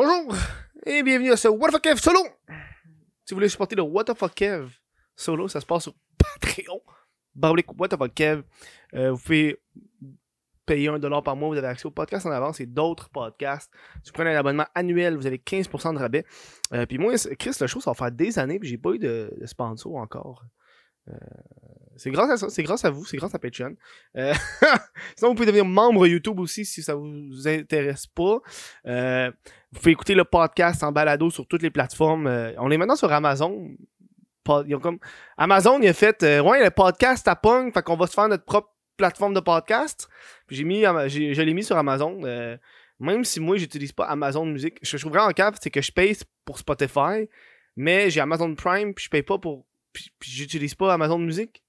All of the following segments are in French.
Bonjour et bienvenue à ce What the fuck Kev solo. Si vous voulez supporter le What the fuck Kev solo, ça se passe sur Patreon. Bablic What the fuck Kev. Euh, vous pouvez payer un dollar par mois, vous avez accès au podcast en avance et d'autres podcasts. Si vous prenez un abonnement annuel, vous avez 15% de rabais. Euh, puis moi, Chris, le show, ça va faire des années, puis j'ai pas eu de, de sponsor encore. C'est grâce à ça, c'est grâce à vous, c'est grâce à Patreon. Euh, sinon, vous pouvez devenir membre YouTube aussi si ça vous intéresse pas. Euh, vous pouvez écouter le podcast en balado sur toutes les plateformes. Euh, on est maintenant sur Amazon. Amazon, il a fait Ouais, le podcast à Pong, fait qu'on va se faire notre propre plateforme de podcast. J'ai mis, je l'ai mis sur Amazon. Même si moi, j'utilise pas Amazon Music, ce que je trouve vraiment cave, c'est que je paye pour Spotify, mais j'ai Amazon Prime, puis je paye pas pour. Puis, j'utilise pas Amazon Music.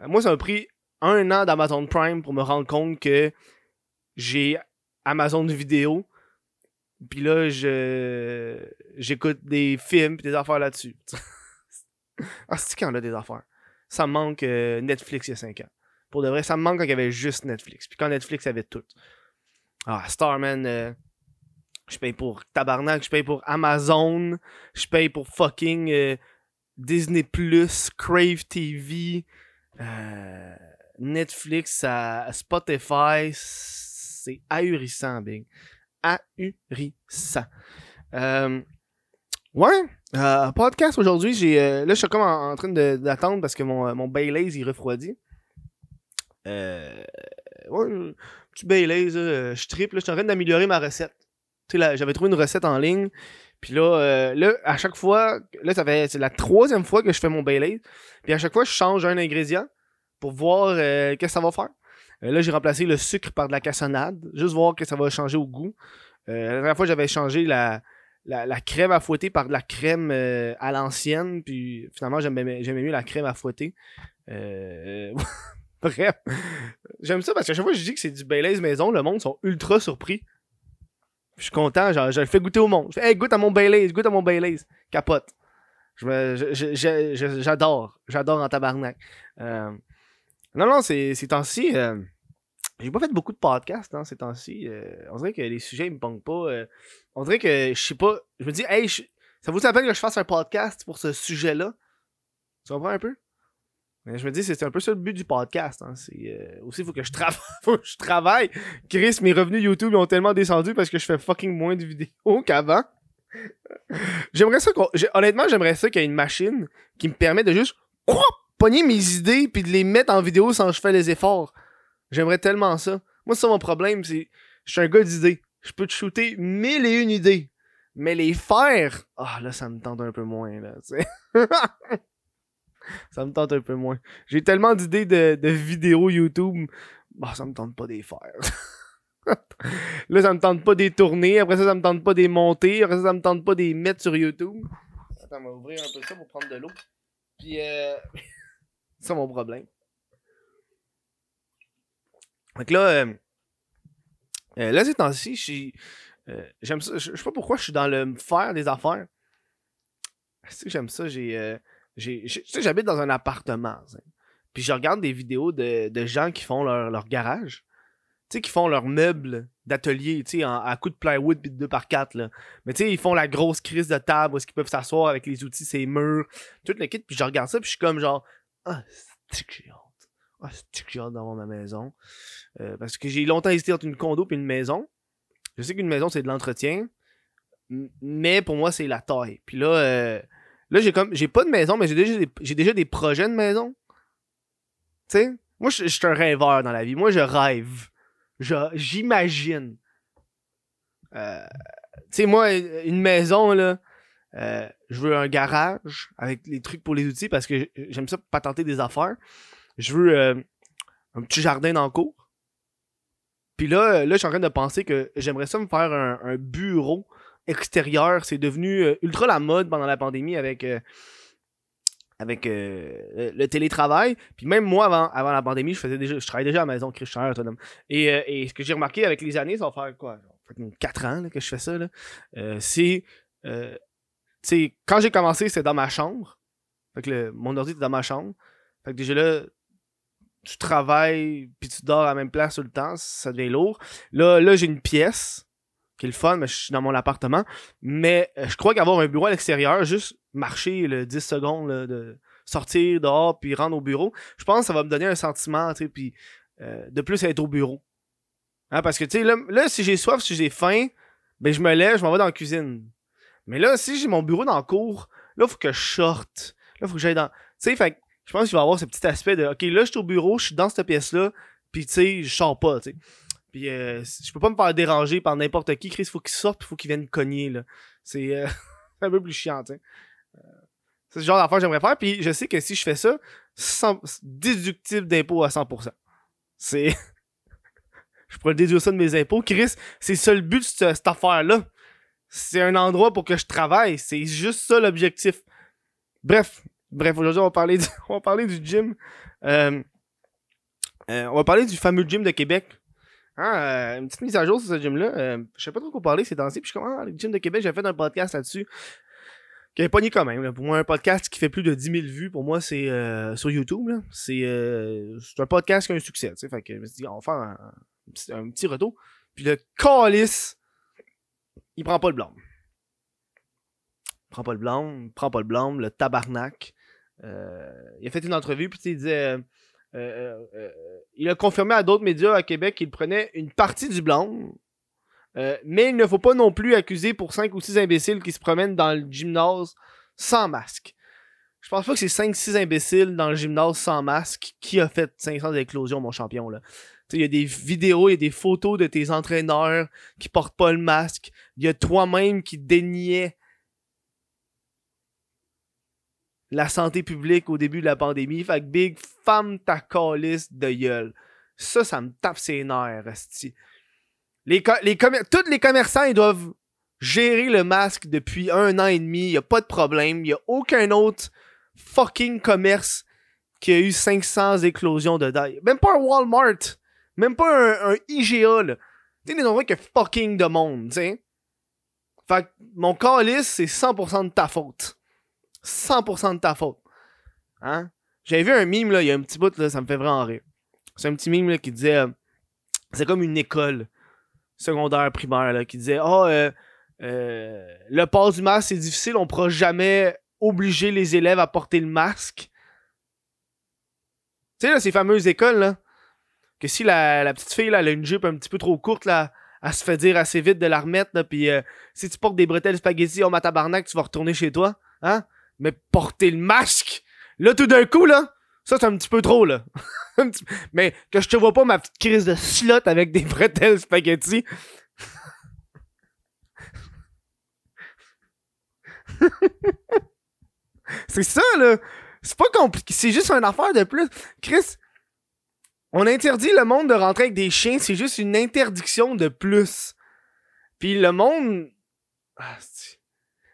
Euh, Moi, ça m'a pris un an d'Amazon Prime pour me rendre compte que j'ai Amazon Vidéo. Puis là, je j'écoute des films puis des affaires là-dessus. ah, c'est en a des affaires? Ça me manque euh, Netflix il y a 5 ans. Pour de vrai, ça me manque quand il y avait juste Netflix. Puis quand Netflix avait tout. Ah, Starman, euh, je paye pour Tabarnak, je paye pour Amazon, je paye pour fucking Disney Plus, Crave TV, euh, Netflix, Spotify. C'est ahurissant, Big. Ahurissant. Euh, ouais, euh, podcast aujourd'hui. J'ai, euh, là, je suis comme en, train d'attendre parce que mon, mon Baileys il refroidit. Euh, ouais, petit Baileys, je triple. Je suis en train d'améliorer ma recette. Tu sais, j'avais trouvé une recette en ligne. Puis là, euh, là, à chaque fois, là, ça fait, c'est la troisième fois que je fais mon Baileys. Puis à chaque fois, je change un ingrédient pour voir euh, qu'est-ce que ça va faire. Euh, là, j'ai remplacé le sucre par de la cassonade, juste voir que ça va changer au goût. La dernière fois, j'avais changé la, crème à fouetter par de la crème à l'ancienne, puis finalement, j'aimais mieux la crème à fouetter. Bref, j'aime ça parce qu'à chaque fois que je dis que c'est du Baileys maison, le monde sont ultra surpris. Je suis content, genre, je le fais goûter au monde. Je fais, hey, goûte à mon Baileys, goûte à mon Baileys. Capote. Me- je- J'adore, j'adore en tabarnak. Euh, non, non, c'est ces temps-ci, euh, j'ai pas fait beaucoup de podcasts hein, ces temps-ci. Euh, on dirait que les sujets ils me pognent pas. euh, on dirait que je sais pas. Je me dis, hey, ça vaut la que je fasse un podcast pour ce sujet-là? Tu comprends un peu? Mais je me dis, c'est un peu ça le but du podcast. Hein. C'est, euh, aussi, il faut que je travaille. faut que je travaille. Chris, mes revenus YouTube ils ont tellement descendu parce que je fais fucking moins de vidéos qu'avant. j'aimerais ça qu'on. Honnêtement, j'aimerais ça qu'il y ait une machine qui me permet de juste ouah, pogner mes idées puis de les mettre en vidéo sans que je fais les efforts. J'aimerais tellement ça. Moi, c'est ça mon problème, c'est. Je suis un gars d'idées. Je peux te shooter mille et une idées. Mais les faire, ah là, ça me tente un peu moins, là. ça me tente un peu moins. J'ai tellement d'idées de, vidéos YouTube. Bah, ça me tente pas de les faire. là, ça me tente pas de les tourner. Après ça, ça me tente pas de les monter. Après ça, ça me tente pas de les mettre sur YouTube. Attends, on va ouvrir un peu ça pour prendre de l'eau. Puis, euh... c'est mon problème. Donc là, euh, euh, là, ces temps-ci, je euh, j'aime ça. Je sais pas pourquoi je suis dans le faire des affaires. Sais, j'aime ça? J'ai- j'habite dans un appartement. Puis je regarde des vidéos de, de gens qui font leur, leur garage. Tu sais, qui font leurs meubles d'atelier, tu sais, à coups de plywood puis de 2x4, là. Mais tu sais, ils font la grosse crise de table où est-ce qu'ils peuvent s'asseoir avec les outils, ces murs, tout le kit. Puis je regarde ça, puis je suis comme genre, ah, c'est que j'ai hâte. Ah, c'est que j'ai d'avoir ma maison. Euh, parce que j'ai longtemps hésité entre une condo et une maison. Je sais qu'une maison, c'est de l'entretien. Mais pour moi, c'est la taille. Puis là, euh, là j'ai comme j'ai pas de maison, mais j'ai déjà, des- déjà des projets de maison. Tu sais? Moi, je suis un rêveur dans la vie. Moi, je rêve. J'imagine. Euh, tu sais, moi, une maison, là, euh, je veux un garage avec les trucs pour les outils parce que j'aime ça patenter des affaires. Je veux euh, un petit jardin dans le cour. Puis là, là, je suis en train de penser que j'aimerais ça me faire un bureau C'est devenu euh, ultra la mode pendant la pandémie avec, euh, avec euh, le, télétravail. Puis même moi, avant, avant la pandémie, je faisais déjà, travaillais déjà à la maison, Chris, je suis un autonome. Et, et ce que j'ai remarqué avec les années, ça va faire quoi? fucking 4 ans que je fais ça. c'est. quand j'ai commencé, c'était dans ma chambre. Fait que le- mon ordi était dans ma chambre. Fait que déjà là, tu travailles puis tu dors à la même place tout le temps, ça devient lourd. Là, là j'ai une pièce. Qui est le fun, mais je suis dans mon appartement. Mais euh, je crois qu'avoir un bureau à l'extérieur, juste marcher le 10 secondes, de sortir dehors, puis rendre au bureau, je pense que ça va me donner un sentiment, tu sais, puis euh, de plus être au bureau. Hein, parce que, tu sais, là, si j'ai soif, si j'ai faim, ben je me lève, je m'en vais dans la cuisine. Mais là, si j'ai mon bureau dans le cours, là, faut que je sorte. Là, faut que j'aille dans... Tu sais, fait je pense qu'il va y avoir ce petit aspect de, OK, là, je suis au bureau, je suis dans cette pièce-là, puis tu sais, je sors pas, tu sais. Euh, je peux pas me faire déranger par n'importe qui. Chris, faut qu'il sorte, faut qu'il vienne cogner, là. C'est euh, un peu plus chiant, tu sais. Euh, c'est le genre d'affaire que j'aimerais faire, puis je sais que si je fais ça, sans, déductible d'impôt à 100%. C'est... je pourrais déduire ça de mes impôts. Chris, c'est ça le but de cette affaire-là. C'est un endroit pour que je travaille. C'est juste ça l'objectif. Bref, bref, aujourd'hui on va parler du, on va parler du gym. Euh, on va parler du fameux gym de Québec. Hein, euh, une petite mise à jour sur ce gym-là. je sais pas trop quoi parler ces temps-ci. Puis je suis comme, ah, le gym de Québec, j'ai fait un podcast là-dessus. Qui est pogné quand même. Pour moi, un podcast qui fait plus de 10 000 vues, pour moi, c'est sur YouTube. C'est un podcast qui a un succès. Fait que je me suis dit, on va faire un, un petit retour. Puis le calice il prend pas le blanc. Il prend pas le blanc, il prend pas le blanc, le tabarnak. Euh, il a fait une entrevue, puis il disait. Euh, euh, il a confirmé à d'autres médias à Québec qu'il prenait une partie du blanc. mais il ne faut pas non plus accuser pour 5 ou 6 imbéciles qui se promènent dans le gymnase sans masque. Je pense pas que c'est 5-6 imbéciles dans le gymnase sans masque qui a fait 500 éclosions, mon champion. Il y a des vidéos, il y a des photos de tes entraîneurs qui portent pas le masque. Il y a toi-même qui déniais la santé publique au début de la pandémie. Fait que Big, femme ta calice de gueule. Ça, ça me tape ses nerfs, Les, Tous les commerçants, ils doivent gérer le masque depuis un an et demi. Il n'y a pas de problème. Il n'y a aucun autre fucking commerce qui a eu 500 éclosions de dedans. Même pas un Walmart. Même pas un, IGA, là. Tu sais, que fucking de monde, tu. Fait que mon calice, c'est 100% de ta faute. 100% de ta faute. Hein? J'avais vu un mime, là, il y a un petit bout, là, ça me fait vraiment rire. C'est un petit mime, qui disait... Euh, c'est comme une école secondaire, primaire, là, qui disait « oh, le port du masque, c'est difficile, on pourra jamais obliger les élèves à porter le masque. » Tu sais, là, ces fameuses écoles, là, que si la, petite fille, a une jupe un petit peu trop courte, là, elle se fait dire assez vite de la remettre, puis si tu portes des bretelles spaghetti, oh ma tabarnak, tu vas retourner chez toi, hein? Mais porter le masque, là, tout d'un coup, là, ça, c'est un petit peu trop, là. Mais que je te vois pas ma petite crise de slot avec des bretelles spaghetti. c'est ça, là. C'est pas compliqué. C'est juste une affaire de plus. Chris, on interdit le monde de rentrer avec des chiens, c'est juste une interdiction de plus. Puis le monde. Ah,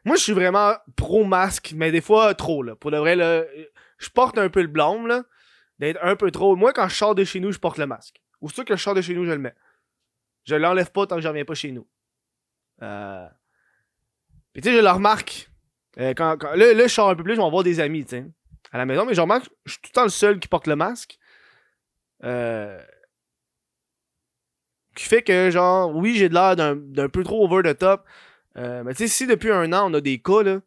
Moi, je suis vraiment pro-masque, mais des fois trop, là. Pour de vrai, là, je porte un peu le blâme, là, d'être un peu trop. Moi, quand je sors de chez nous, je porte le masque. Ou sûr que je sors de chez nous, je le mets. Je l'enlève pas tant que je reviens pas chez nous. Euh... Puis tu sais, je le remarque. Euh, quand, là, là, je sors un peu plus, je vais voir des amis, tu sais, à la maison, mais je remarque, je suis tout le temps le seul qui porte le masque. Euh, qui fait que, genre, oui, j'ai de l'air d'un peu trop over the top. Euh, mais tu sais, si depuis un an, on a des cas, là,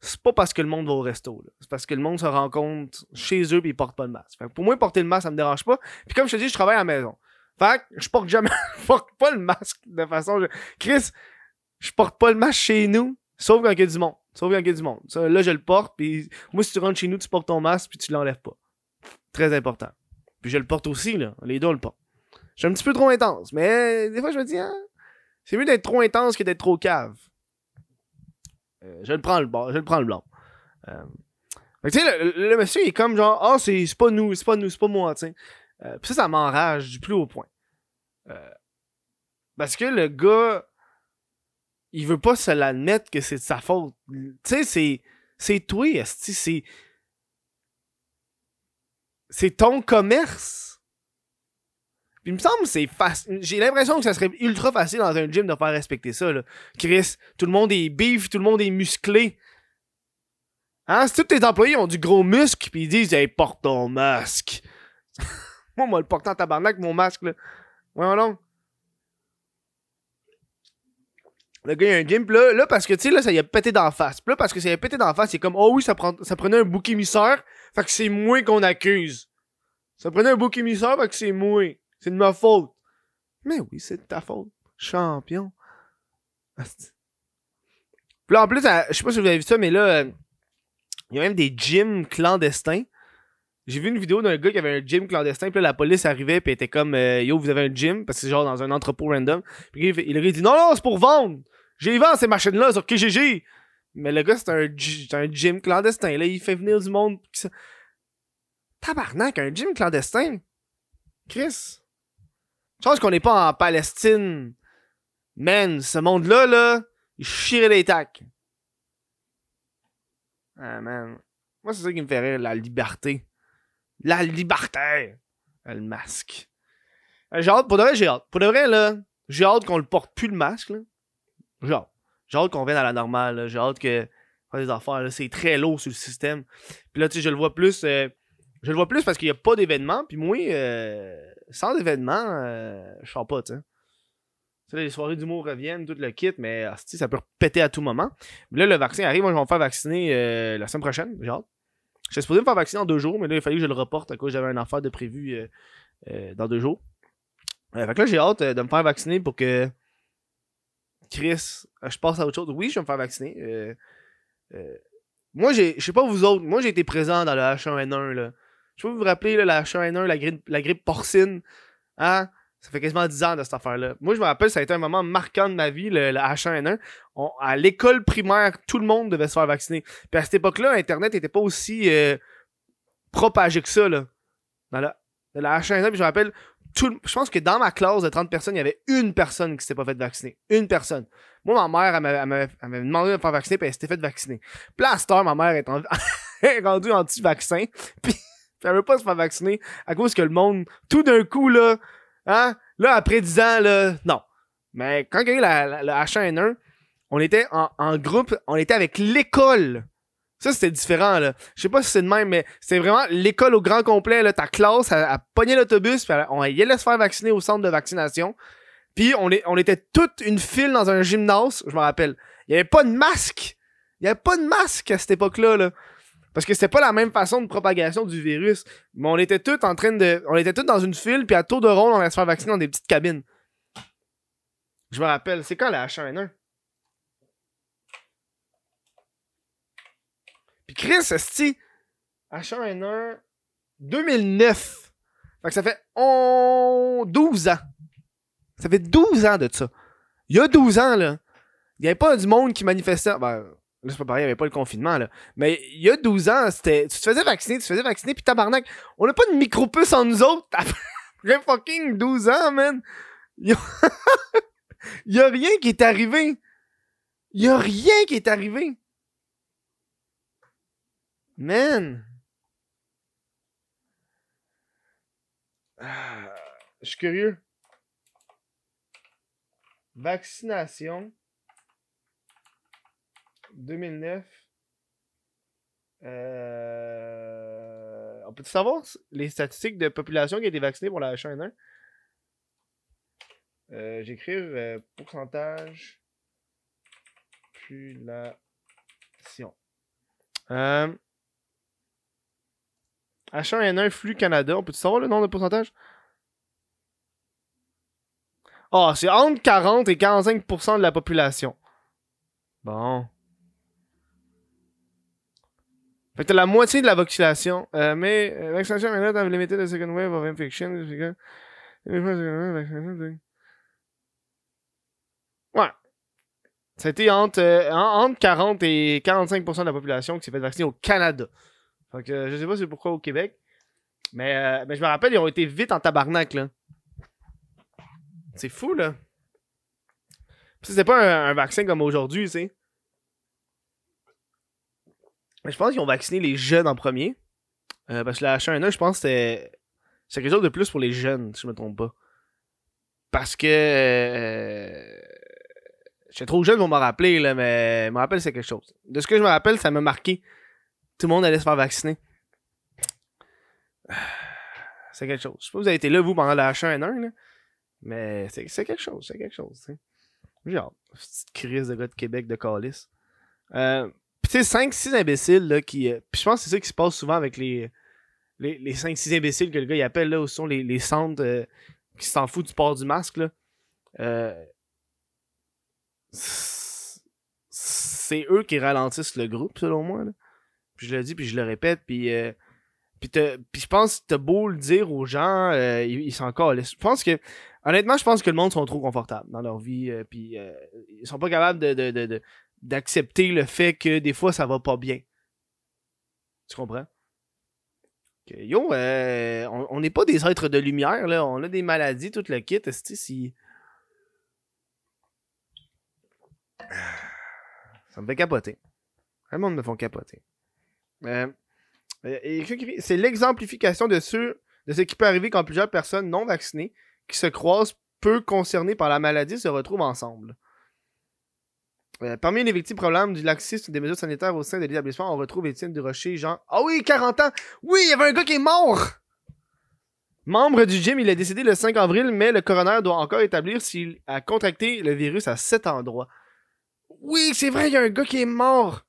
c'est pas parce que le monde va au resto. C'est parce que le monde se rencontre chez eux et ils portent pas le masque. pour moi, porter le masque, ça me dérange pas. Puis comme je te dis, je travaille à la maison. Fait que je porte jamais je porte pas le masque de façon. Chris, je porte pas le masque chez nous, sauf quand il y a du monde. Sauf quand il y a du monde. là, je le porte. Puis moi, si tu rentres chez nous, tu portes ton masque puis tu l'enlèves pas. Très important. Puis je le porte aussi, là. Les deux, on le porte. Je suis un petit peu trop intense, mais des fois, je me dis, hein, c'est mieux d'être trop intense que d'être trop cave. Euh, je le prends le je le prends le blanc. Euh, le, monsieur, il est comme genre, oh, c'est pas nous, c'est pas nous, c'est pas moi, tu sais. Euh, puis ça, ça m'enrage du plus haut point. parce que le gars, il veut pas se l'admettre que c'est de sa faute. Tu sais, c'est. C'est toi, c'est c'est ton commerce. Il me semble que c'est facile. J'ai l'impression que ça serait ultra facile dans un gym de faire respecter ça. Là. Chris, tout le monde est beef, tout le monde est musclé. Hein? Si tous tes employés ont du gros muscle, puis ils disent Hey, porte ton masque. moi, moi, le portant tabarnak, mon masque, là. Ouais, non. Le gars, il a un gym. Puis là, là, parce que, tu sais, là, ça y a pété d'en face. Puis là, parce que ça y a pété d'en face, c'est comme, oh oui, ça, prend, ça prenait un bouc émissaire. Fait que c'est moi qu'on accuse. Ça prenait un bouc émissaire, fait que c'est moi. C'est de ma faute. Mais oui, c'est de ta faute. Champion. Puis là, en plus, à- je sais pas si vous avez vu ça, mais là, euh, il y a même des gyms clandestins. J'ai vu une vidéo d'un gars qui avait un gym clandestin, puis là, la police arrivait, puis était comme euh, Yo, vous avez un gym, parce que c'est genre dans un entrepôt random. Puis il, il dit Non, non, c'est pour vendre. J'ai vendu ces machines-là sur KGG. Mais le gars, c'est un, c'est un gym clandestin. Là, il fait venir du monde. Tabarnak, un gym clandestin? Chris. Pense qu'on n'est pas en Palestine. Man, ce monde-là, là, il chierait les tacs. Ah, man. Moi, c'est ça qui me fait rire, la liberté. La liberté! Ah, Le masque. Euh, J'ai hâte, pour de vrai, j'ai hâte. Pour de vrai, là, j'ai hâte qu'on le porte plus le masque. J'ai hâte. J'ai hâte qu'on vienne à la normale. J'ai hâte que. des affaires, là. C'est très lourd sur le système. Puis là, tu sais, je le vois plus. euh, je le vois plus parce qu'il n'y a pas d'événement. Puis moi, euh, sans événement, euh, je sors pas, tu sais. Les soirées d'humour reviennent, tout le kit, mais ça peut péter à tout moment. Mais là, le vaccin arrive. Moi, je vais me faire vacciner euh, la semaine prochaine. Hâte. J'étais supposé me faire vacciner en deux jours, mais là, il fallait que je le reporte à cause j'avais un affaire de prévu euh, dans deux jours. Fait que là, j'ai hâte de me faire vacciner pour que Chris, je passe à autre chose. Oui, je vais me faire vacciner. Moi, je sais pas vous autres, moi j'ai été présent dans le H1N1. Là. Je pas vous rappeler là, la H1N1, la grippe, la grippe porcine. Hein? Ça fait quasiment 10 ans de cette affaire-là. Moi, je me rappelle, ça a été un moment marquant de ma vie, le, le H1N1. On- à l'école primaire, tout le monde devait se faire vacciner. Puis à cette époque-là, Internet n'était pas aussi euh, propagé que ça. Là. Dans la, dans la H1N1, puis je me rappelle, tout je pense que dans ma classe de 30 personnes, il y avait une personne qui s'était pas fait vacciner. Une personne. Moi, ma mère, elle m'avait- demandé de me faire vacciner, puis elle s'était fait vacciner. Heure, ma mère est, en- est rendue anti-vaccin, elle veut pas se faire vacciner à cause que le monde, tout d'un coup, là, hein, là, après 10 ans, là, non. Mais quand il y a eu la, la, la H1N1, on était en, en groupe, on était avec l'école. Ça, c'était différent, là. Je sais pas si c'est de même, mais c'était vraiment l'école au grand complet, là. Ta classe, elle, elle pognait l'autobus, puis elle- on allait se faire vacciner au centre de vaccination. Puis on, est, on était toute une file dans un gymnase, je me rappelle. Il y avait pas de masque. Il y avait pas de masque à cette époque-là, là. Parce que c'était pas la même façon de propagation du virus. Mais on était tous en train de. On était tous dans une file, puis à tour de rôle, on allait se faire vacciner dans des petites cabines. Je me rappelle, c'est quand la H1N1? Puis Chris, esti, H1N1, 2009. Fait que ça fait on... 12 ans. Ça fait 12 ans de ça. Il y a 12 ans, là, il n'y avait pas du monde qui manifestait. Ben, là, c'est pas pareil, il n'y avait pas le confinement, là. Mais il y a 12 ans, c'était. Tu te faisais vacciner, tu te faisais vacciner, puis tabarnak, on n'a pas de micro-puce en nous autres. Après fucking 12 ans, man. Il y a... rien qui est arrivé. Il y a rien qui est arrivé. Man. Ah, je suis curieux. Vaccination. 2009. Euh... On peut savoir les statistiques de population qui a été vaccinée pour la H1N1? Euh, euh, pourcentage population. Euh... H1N1 flux Canada. On peut savoir le nombre de pourcentage? Ah, c'est entre 40 et 45% de la population. Bon. Fait que t'as la moitié de la vaccination. Euh, mais, euh, vaccination maintenant dans les méthodes de second wave of infection. Ouais. Ça a été entre, euh, en- entre 40 et 45% de la population qui s'est fait vacciner au Canada. Fait que euh, je sais pas c'est pourquoi au Québec. Mais, euh, mais je me rappelle, ils ont été vite en tabarnak, là. C'est fou, là. C'était pas un, un vaccin comme aujourd'hui, tu sais. Je pense qu'ils ont vacciné les jeunes en premier. Euh, parce que la H1N1, je pense que. C'est quelque chose de plus pour les jeunes, si je me trompe pas. Parce que. Euh, J'étais trop jeune pour me rappeler, là, mais me rappelle c'est quelque chose. De ce que je me rappelle, ça m'a marqué. Tout le monde allait se faire vacciner. C'est quelque chose. Je sais pas si vous avez été là, vous, pendant la H1N1, là. Mais c'est quelque chose, c'est quelque chose, hâte. Petite crise de gars de Québec de Calis. Euh, tu sais, 5-6 imbéciles là, qui. euh, Puis je pense que c'est ça qui se passe souvent avec les. Les, les 5-6 imbéciles que le gars il appelle là, où sont les, les centres euh, qui s'en foutent du port du masque là. Euh, c'est- eux qui ralentissent le groupe, selon moi. Là. Puis je le dis, puis je le répète, puis. euh, puis, je pense que t'as beau le dire aux gens, ils, ils s'en calissent. Je pense que, honnêtement, je pense que le monde sont trop confortables dans leur vie, puis ils sont pas capables de- d'accepter le fait que des fois ça va pas bien. Tu comprends? Yo, euh, on n'est pas des êtres de lumière, là. On a des maladies, tout le kit. si... Ça me fait capoter. Le monde me font capoter. Euh, euh, C'est l'exemplification de ce, de ce qui peut arriver quand plusieurs personnes non vaccinées qui se croisent peu concernées par la maladie se retrouvent ensemble. Euh, parmi les victimes problèmes du laxisme des mesures sanitaires au sein de l'établissement, on retrouve Étienne Durocher, Jean. Ah oui, 40 ans! Oui, il y avait un gars qui est mort! Membre du gym, il est décédé le 5 avril, mais le coroner doit encore établir s'il a contracté le virus à cet endroit. Oui, c'est vrai, il y a un gars qui est mort!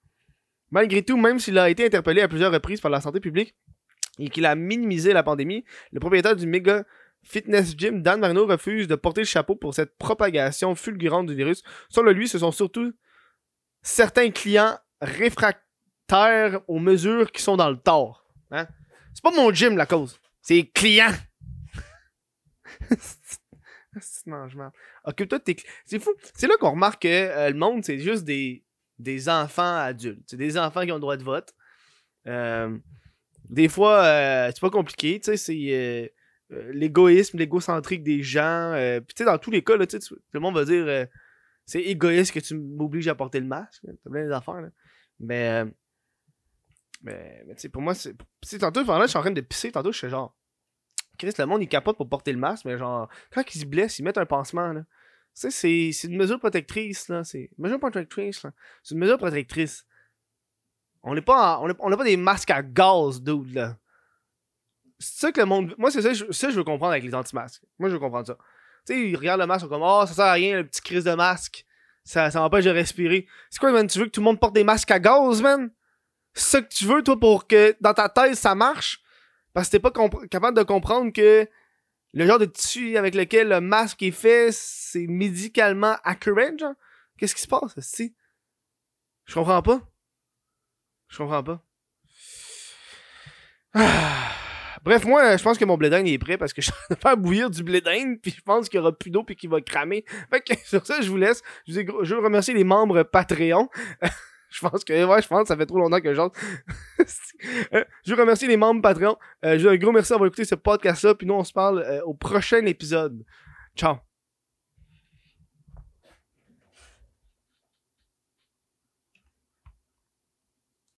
Malgré tout, même s'il a été interpellé à plusieurs reprises par la santé publique et qu'il a minimisé la pandémie, le propriétaire du méga fitness gym, Dan Marino, refuse de porter le chapeau pour cette propagation fulgurante du virus. Selon lui, ce sont surtout certains clients réfractaires aux mesures qui sont dans le tort. Hein? C'est pas mon gym la cause, c'est les clients. C'est mangement. Occupe-toi de tes cli- C'est fou. C'est là qu'on remarque que euh, le monde, c'est juste des, des enfants adultes. C'est des enfants qui ont le droit de vote. Euh, des fois, euh, c'est pas compliqué. Tu sais, c'est l'égoïsme, l'égocentrique des gens. Puis tu sais, dans tous les cas, là, le monde va dire c'est égoïste que tu m'obliges à porter le masque. T'as plein d'affaires, là. Mais, euh, mais, mais tu sais, pour moi, c'est. Tantôt, je suis en train de pisser. Tantôt, je suis genre. Chris, le monde, il capote pour porter le masque, mais genre, quand ils se blessent, ils mettent un pansement, là. Tu sais, c'est une mesure protectrice, là. C'est une mesure protectrice, là. C'est une mesure protectrice. On n'est pas, on on pas des masques à gaz, dude, là. C'est ça que le monde. Moi, c'est ça, ça, je veux comprendre avec les anti-masques. Moi, je veux comprendre ça. Tu sais, ils regardent le masque, ils sont comme, oh, ça sert à rien, le petit crise de masque. Ça, ça m'empêche de respirer. C'est quoi, man? Tu veux que tout le monde porte des masques à gaz, man? C'est ça que tu veux, toi, pour que dans ta tête, ça marche? Parce que t'es pas capable de comprendre que le genre de tissu avec lequel le masque est fait, c'est médicalement accurate, genre? Qu'est-ce qui se passe, si? Je comprends pas. Je comprends pas. Ah. Bref, moi, je pense que mon blé d'Inde, est prêt parce que je de faire bouillir du blé d'Inde, puis je pense qu'il y aura plus d'eau puis qu'il va cramer. Fait que sur ça, je vous laisse. Je, vous ai je veux remercier les membres Patreon. je pense que, ouais, je pense que ça fait trop longtemps que j'entre. Euh, je veux remercier les membres Patreon. Euh, je veux un gros merci d'avoir écouté ce podcast-là, puis nous, on se parle euh, au prochain épisode. Ciao.